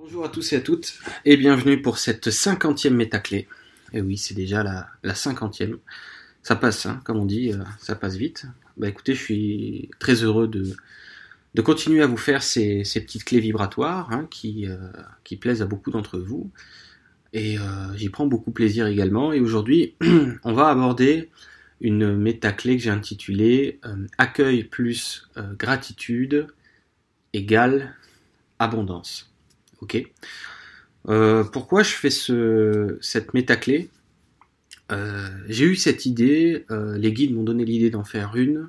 Bonjour à tous et à toutes et bienvenue pour cette cinquantième métaclé. Et oui, c'est déjà la, cinquantième. Ça passe, hein, comme on dit, euh, ça passe vite. Bah écoutez, je suis très heureux de, continuer à vous faire ces, petites clés vibratoires hein, qui, euh, qui plaisent à beaucoup d'entre vous. Et euh, j'y prends beaucoup plaisir également. Et aujourd'hui, on va aborder une métaclé que j'ai intitulée Accueil plus gratitude égale abondance. Ok. Euh, pourquoi je fais ce, cette métaclé? Euh, J'ai eu cette idée, euh, les guides m'ont donné l'idée d'en faire une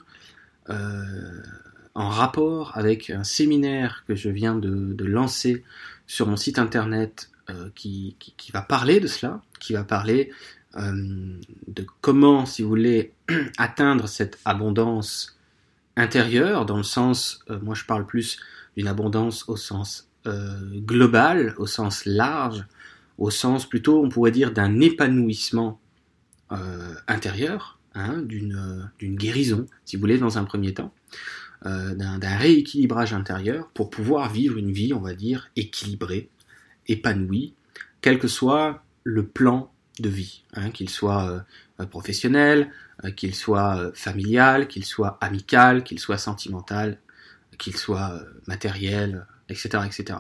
en rapport avec un séminaire que je viens de, lancer sur mon site internet qui, qui, va parler de cela, qui va parler de comment, si vous voulez, atteindre cette abondance intérieure, dans le sens, moi je parle plus d'une abondance au sens euh, global, au sens large, au sens plutôt, on pourrait dire, d'un épanouissement euh, intérieur, hein, d'une guérison, si vous voulez, dans un premier temps, euh, d'un rééquilibrage intérieur pour pouvoir vivre une vie, on va dire, équilibrée, épanouie, quel que soit le plan de vie, hein, qu'il soit professionnel, qu'il soit familial, qu'il soit amical, qu'il soit sentimental, qu'il soit matériel, etc., etc.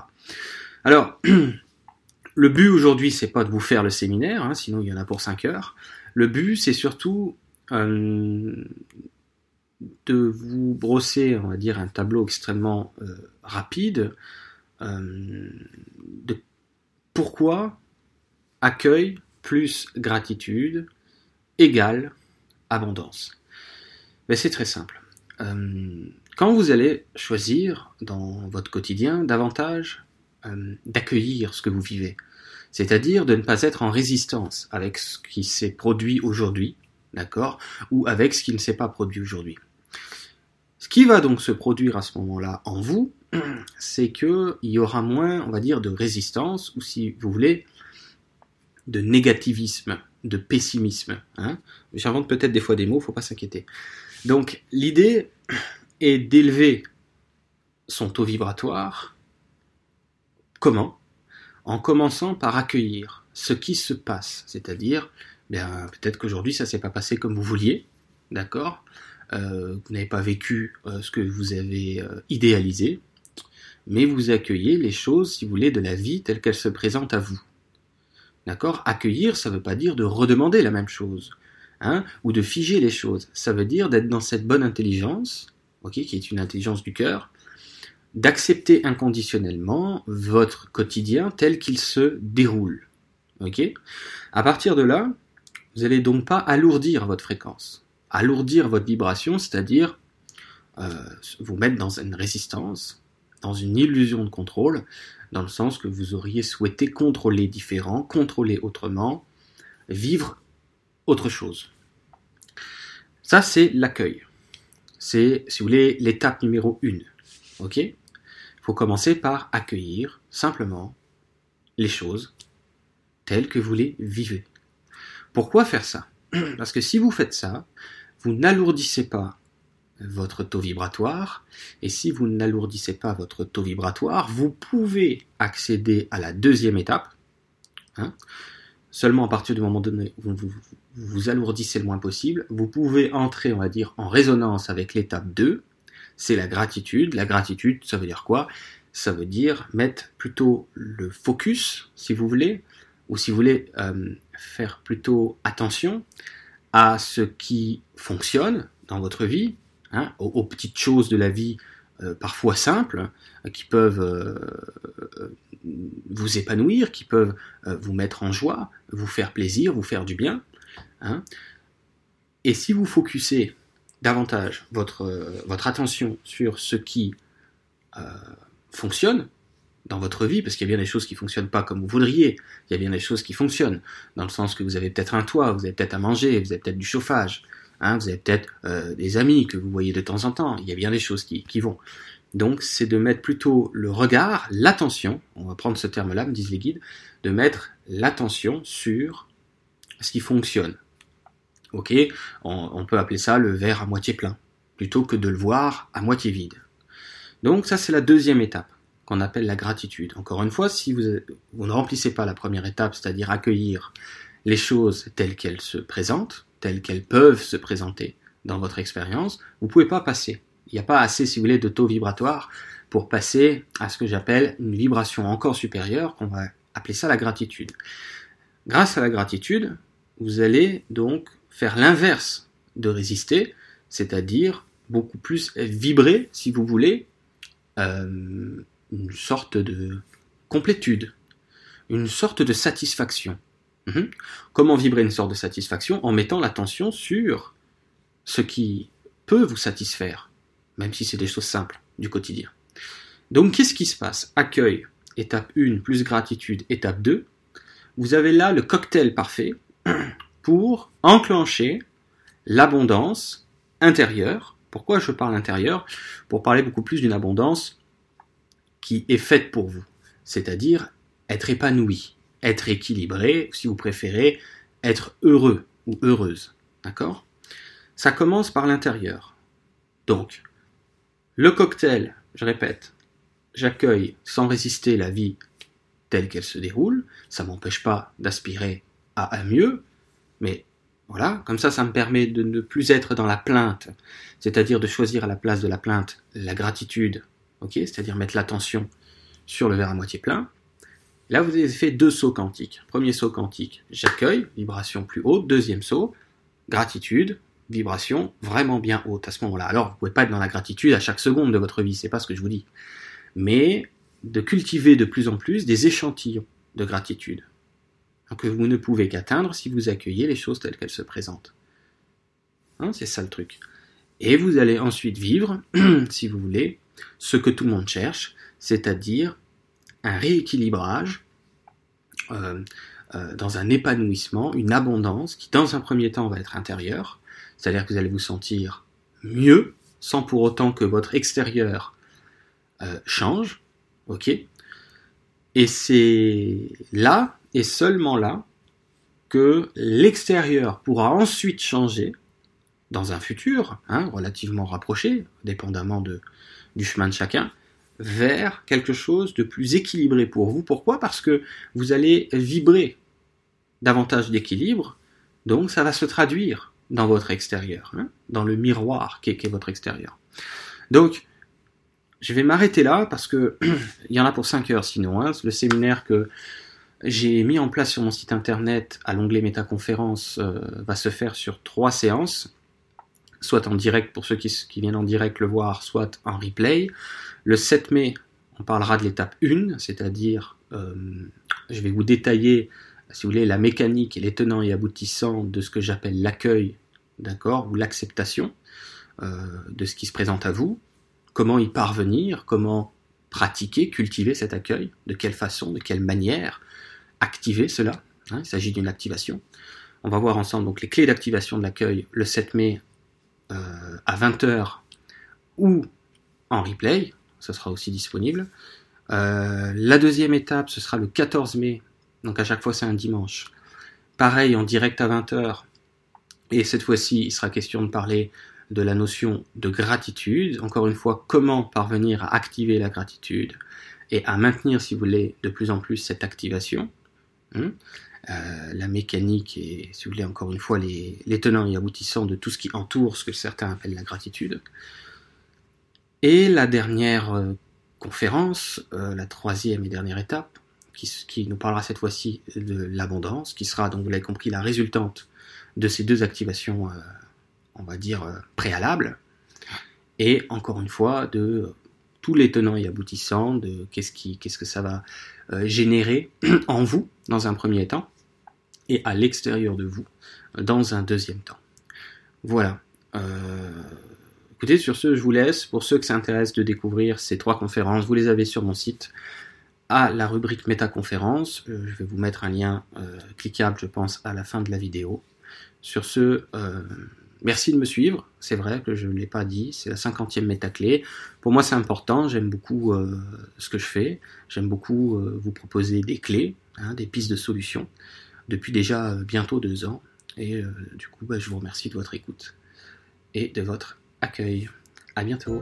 Alors, le but aujourd'hui, c'est pas de vous faire le séminaire, hein, sinon il y en a pour 5 heures. Le but, c'est surtout euh, de vous brosser, on va dire, un tableau extrêmement euh, rapide euh, de pourquoi accueil plus gratitude égale abondance. Mais c'est très simple. Quand vous allez choisir dans votre quotidien davantage euh, d'accueillir ce que vous vivez, c'est-à-dire de ne pas être en résistance avec ce qui s'est produit aujourd'hui, d'accord, ou avec ce qui ne s'est pas produit aujourd'hui. Ce qui va donc se produire à ce moment-là en vous, c'est qu'il y aura moins, on va dire, de résistance, ou si vous voulez, de négativisme, de pessimisme. Hein. J'invente peut-être des fois des mots, faut pas s'inquiéter. Donc l'idée, et d'élever son taux vibratoire. Comment? En commençant par accueillir ce qui se passe, c'est-à-dire, bien, peut-être qu'aujourd'hui ça s'est pas passé comme vous vouliez, d'accord? Euh, Vous n'avez pas vécu euh, ce que vous avez euh, idéalisé, mais vous accueillez les choses, si vous voulez, de la vie telle qu'elle se présente à vous. D'accord? Accueillir, ça ne veut pas dire de redemander la même chose, hein, ou de figer les choses. Ça veut dire d'être dans cette bonne intelligence, qui est une intelligence du cœur, d'accepter inconditionnellement votre quotidien tel qu'il se déroule. Ok? À partir de là, vous n'allez donc pas alourdir votre fréquence, alourdir votre vibration, c'est-à-dire euh, vous mettre dans une résistance, dans une illusion de contrôle, dans le sens que vous auriez souhaité contrôler différent, contrôler autrement, vivre autre chose. Ça, c'est l'accueil c'est, si vous voulez, l'étape numéro une. Ok? Il faut commencer par accueillir simplement les choses telles que vous les vivez. Pourquoi faire ça? Parce que si vous faites ça, vous n'alourdissez pas votre taux vibratoire, et si vous n'alourdissez pas votre taux vibratoire, vous pouvez accéder à la deuxième étape, hein, seulement à partir du moment donné où vous, vous alourdissez le moins possible, vous pouvez entrer, on va dire, en résonance avec l'étape 2, c'est la gratitude. La gratitude, ça veut dire quoi? Ça veut dire mettre plutôt le focus, si vous voulez, ou si vous voulez euh, faire plutôt attention à ce qui fonctionne dans votre vie, hein, aux, petites choses de la vie euh, parfois simples, euh, qui peuvent vous épanouir, qui peuvent vous mettre en joie, vous faire plaisir, vous faire du bien. Hein. Et si vous focussez davantage votre, attention sur ce qui euh, fonctionne dans votre vie, parce qu'il y a bien des choses qui ne fonctionnent pas comme vous voudriez, il y a bien des choses qui fonctionnent, dans le sens que vous avez peut-être un toit, vous avez peut-être à manger, vous avez peut-être du chauffage, hein, vous avez peut-être euh, des amis que vous voyez de temps en temps, il y a bien des choses qui, vont. Donc c'est de mettre plutôt le regard, l'attention, on va prendre ce terme-là, me disent les guides, de mettre l'attention sur ce qui fonctionne, Ok, on, peut appeler ça le verre à moitié plein, plutôt que de le voir à moitié vide. Donc ça c'est la deuxième étape qu'on appelle la gratitude. Encore une fois, si vous, vous ne remplissez pas la première étape, c'est-à-dire accueillir les choses telles qu'elles se présentent, telles qu'elles peuvent se présenter dans votre expérience, vous ne pouvez pas passer. Il n'y a pas assez, si vous voulez, de taux vibratoire pour passer à ce que j'appelle une vibration encore supérieure, qu'on va appeler ça la gratitude. Grâce à la gratitude, vous allez donc faire l'inverse de résister, c'est-à-dire beaucoup plus vibrer, si vous voulez, euh, une sorte de complétude, une sorte de satisfaction. Mhm. Comment vibrer une sorte de satisfaction En mettant l'attention sur ce qui peut vous satisfaire, même si c'est des choses simples du quotidien. Donc qu'est-ce qui se passe? Accueil, étape 1, plus gratitude, étape 2. Vous avez là le cocktail parfait pour enclencher l'abondance intérieure. Pourquoi je parle intérieure? Pour parler beaucoup plus d'une abondance qui est faite pour vous, c'est-à-dire être épanoui, être équilibré, si vous préférez, être heureux ou heureuse. D'accord? Ça commence par l'intérieur. Donc, le cocktail, je répète, j'accueille sans résister la vie telle qu'elle se déroule, ça m'empêche pas d'aspirer à un mieux, mais voilà, comme ça, ça me permet de ne plus être dans la plainte, c'est-à-dire de choisir à la place de la plainte la gratitude, c'est-à-dire mettre l'attention sur le verre à moitié plein, Là, vous avez fait deux sauts quantiques. Premier saut quantique, j'accueille, vibration plus haute. Deuxième saut, gratitude, vibration vraiment bien haute à ce moment-là. Alors, vous pouvez pas être dans la gratitude à chaque seconde de votre vie, c'est pas ce que je vous dis. Mais de cultiver de plus en plus des échantillons de gratitude que vous ne pouvez qu'atteindre si vous accueillez les choses telles qu'elles se présentent. Hein, c'est ça le truc. Et vous allez ensuite vivre, si vous voulez, ce que tout le monde cherche, c'est-à-dire un rééquilibrage euh, euh, dans un épanouissement, une abondance qui dans un premier temps va être intérieure, c'est-à-dire que vous allez vous sentir mieux sans pour autant que votre extérieur euh, change, ok? Et c'est là et seulement là que l'extérieur pourra ensuite changer dans un futur hein, relativement rapproché, dépendamment de, du chemin de chacun, vers quelque chose de plus équilibré pour vous. Pourquoi? Parce que vous allez vibrer davantage d'équilibre, donc ça va se traduire dans votre extérieur, hein, dans le miroir qui est, votre extérieur. Donc, je vais m'arrêter là parce que il y en a pour 5 heures sinon. Hein, le séminaire que j'ai mis en place sur mon site internet à l'onglet métaconférence euh, va se faire sur trois séances, soit en direct pour ceux qui, viennent en direct le voir, soit en replay. Le 7 mai, on parlera de l'étape 1, c'est-à-dire, euh, je vais vous détailler, si vous voulez, la mécanique et les tenants et aboutissants de ce que j'appelle l'accueil, d'accord, ou l'acceptation euh, de ce qui se présente à vous, comment y parvenir, comment pratiquer, cultiver cet accueil, de quelle façon, de quelle manière, activer cela. Hein, il s'agit d'une activation. On va voir ensemble les clés d'activation de l'accueil le 7 mai euh, à 20h ou en replay, ce sera aussi disponible. Euh, la deuxième étape, ce sera le 14 mai, donc à chaque fois c'est un dimanche. Pareil, en direct à 20h, et cette fois-ci, il sera question de parler de la notion de gratitude. Encore une fois, comment parvenir à activer la gratitude et à maintenir, si vous voulez, de plus en plus cette activation. Hein. Euh, la mécanique et, si vous voulez, encore une fois, les, tenants et aboutissants de tout ce qui entoure ce que certains appellent la gratitude. Et la dernière euh, conférence, euh, la troisième et dernière étape, qui, nous parlera cette fois-ci de l'abondance, qui sera, donc vous l'avez compris, la résultante de ces deux activations, on va dire, préalables, et encore une fois, de tous les tenants et aboutissants, de qu'est-ce, qu'est-ce que ça va générer en vous, dans un premier temps, et à l'extérieur de vous, dans un deuxième temps. Voilà. Écoutez, sur ce, je vous laisse. Pour ceux que ça intéresse de découvrir ces trois conférences, vous les avez sur mon site à la rubrique métaconférence. Euh, je vais vous mettre un lien euh, cliquable, je pense, à la fin de la vidéo. Sur ce, euh, merci de me suivre. C'est vrai que je ne l'ai pas dit, c'est la cinquantième métaclé. Pour moi, c'est important. J'aime beaucoup ce que je fais. J'aime beaucoup vous proposer des clés, hein, des pistes de solutions, depuis déjà bientôt deux ans. Et du coup, bah, je vous remercie de votre écoute et de votre accueil. À bientôt.